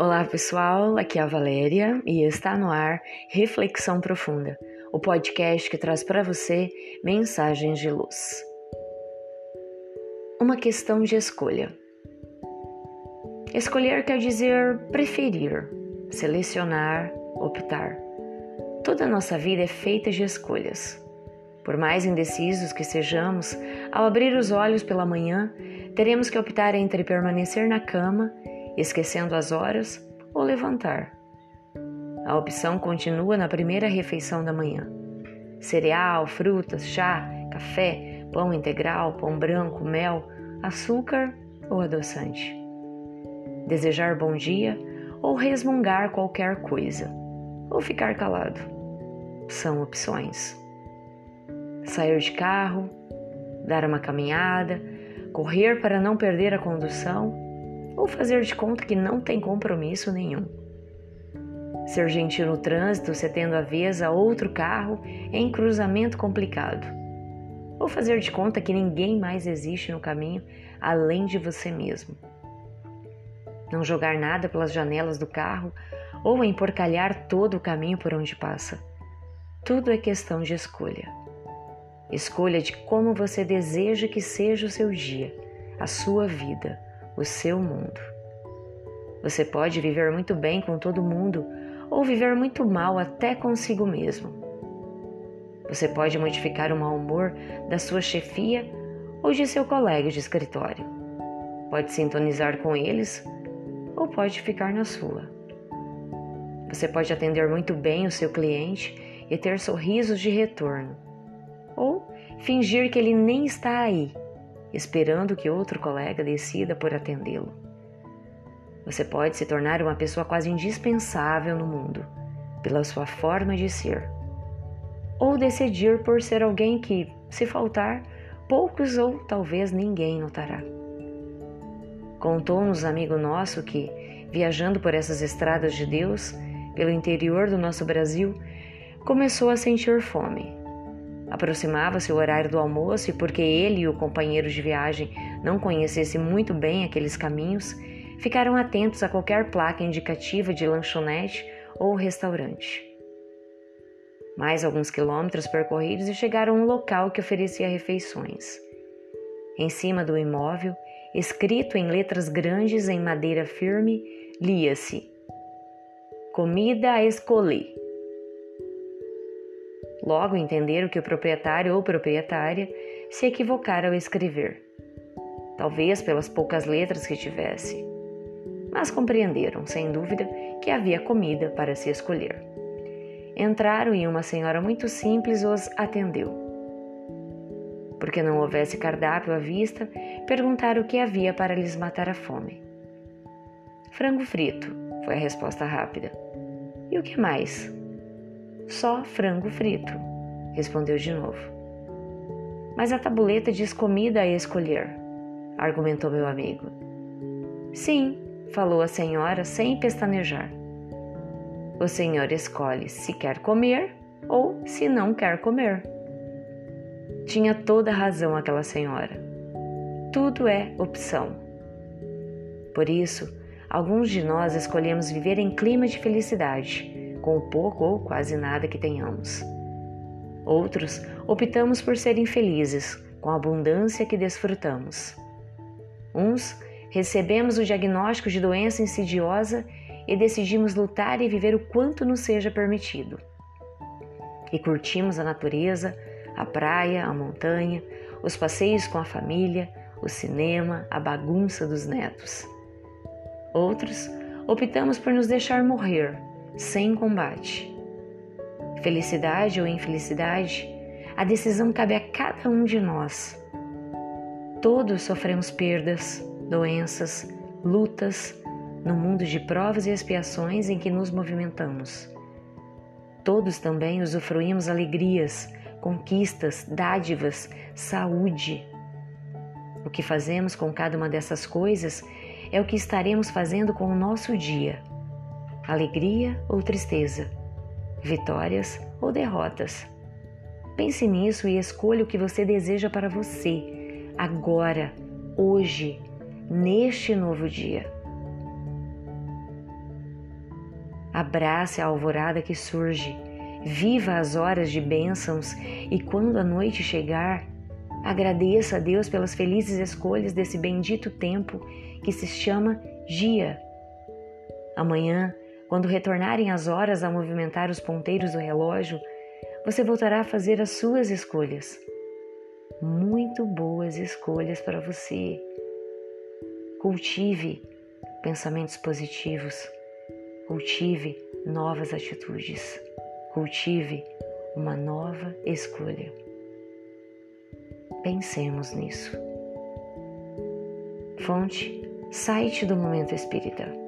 Olá pessoal, aqui é a Valéria e está no ar Reflexão Profunda, o podcast que traz para você mensagens de luz. Uma questão de escolha. Escolher quer dizer preferir, selecionar, optar. Toda a nossa vida é feita de escolhas. Por mais indecisos que sejamos, ao abrir os olhos pela manhã, teremos que optar entre permanecer na cama esquecendo as horas ou levantar. A opção continua na primeira refeição da manhã: cereal, frutas, chá, café, pão integral, pão branco, mel, açúcar ou adoçante. Desejar bom dia ou resmungar qualquer coisa, ou ficar calado. São opções. Sair de carro, dar uma caminhada, correr para não perder a condução ou fazer de conta que não tem compromisso nenhum. Ser gentil no trânsito, se tendo a vez a outro carro em cruzamento complicado. Ou fazer de conta que ninguém mais existe no caminho além de você mesmo. Não jogar nada pelas janelas do carro ou emporcalhar todo o caminho por onde passa. Tudo é questão de escolha. Escolha de como você deseja que seja o seu dia, a sua vida o seu mundo. Você pode viver muito bem com todo mundo ou viver muito mal até consigo mesmo. Você pode modificar o mau humor da sua chefia ou de seu colega de escritório. Pode sintonizar com eles ou pode ficar na sua. Você pode atender muito bem o seu cliente e ter sorrisos de retorno, ou fingir que ele nem está aí esperando que outro colega decida por atendê-lo. Você pode se tornar uma pessoa quase indispensável no mundo pela sua forma de ser, ou decidir por ser alguém que, se faltar, poucos ou talvez ninguém notará. Contou-nos amigo nosso que, viajando por essas estradas de Deus, pelo interior do nosso Brasil, começou a sentir fome Aproximava-se o horário do almoço e, porque ele e o companheiro de viagem não conhecessem muito bem aqueles caminhos, ficaram atentos a qualquer placa indicativa de lanchonete ou restaurante. Mais alguns quilômetros percorridos e chegaram a um local que oferecia refeições. Em cima do imóvel, escrito em letras grandes em madeira firme, lia-se: Comida a escolher. Logo entenderam que o proprietário ou proprietária se equivocara ao escrever, talvez pelas poucas letras que tivesse. Mas compreenderam, sem dúvida, que havia comida para se escolher. Entraram e uma senhora muito simples os atendeu. Porque não houvesse cardápio à vista, perguntaram o que havia para lhes matar a fome. Frango frito, foi a resposta rápida. E o que mais? Só frango frito, respondeu de novo. Mas a tabuleta diz comida a escolher, argumentou meu amigo. Sim, falou a senhora sem pestanejar. O senhor escolhe se quer comer ou se não quer comer. Tinha toda razão aquela senhora. Tudo é opção. Por isso, alguns de nós escolhemos viver em clima de felicidade com o pouco ou quase nada que tenhamos. Outros optamos por ser infelizes com a abundância que desfrutamos. Uns recebemos o diagnóstico de doença insidiosa e decidimos lutar e viver o quanto nos seja permitido. E curtimos a natureza, a praia, a montanha, os passeios com a família, o cinema, a bagunça dos netos. Outros optamos por nos deixar morrer sem combate. Felicidade ou infelicidade, a decisão cabe a cada um de nós. Todos sofremos perdas, doenças, lutas no mundo de provas e expiações em que nos movimentamos. Todos também usufruímos alegrias, conquistas, dádivas, saúde. O que fazemos com cada uma dessas coisas é o que estaremos fazendo com o nosso dia alegria ou tristeza, vitórias ou derrotas. Pense nisso e escolha o que você deseja para você, agora, hoje, neste novo dia. Abrace a alvorada que surge. Viva as horas de bênçãos e quando a noite chegar, agradeça a Deus pelas felizes escolhas desse bendito tempo que se chama dia. Amanhã, quando retornarem as horas a movimentar os ponteiros do relógio, você voltará a fazer as suas escolhas. Muito boas escolhas para você. Cultive pensamentos positivos. Cultive novas atitudes. Cultive uma nova escolha. Pensemos nisso. Fonte: site do Momento Espírita.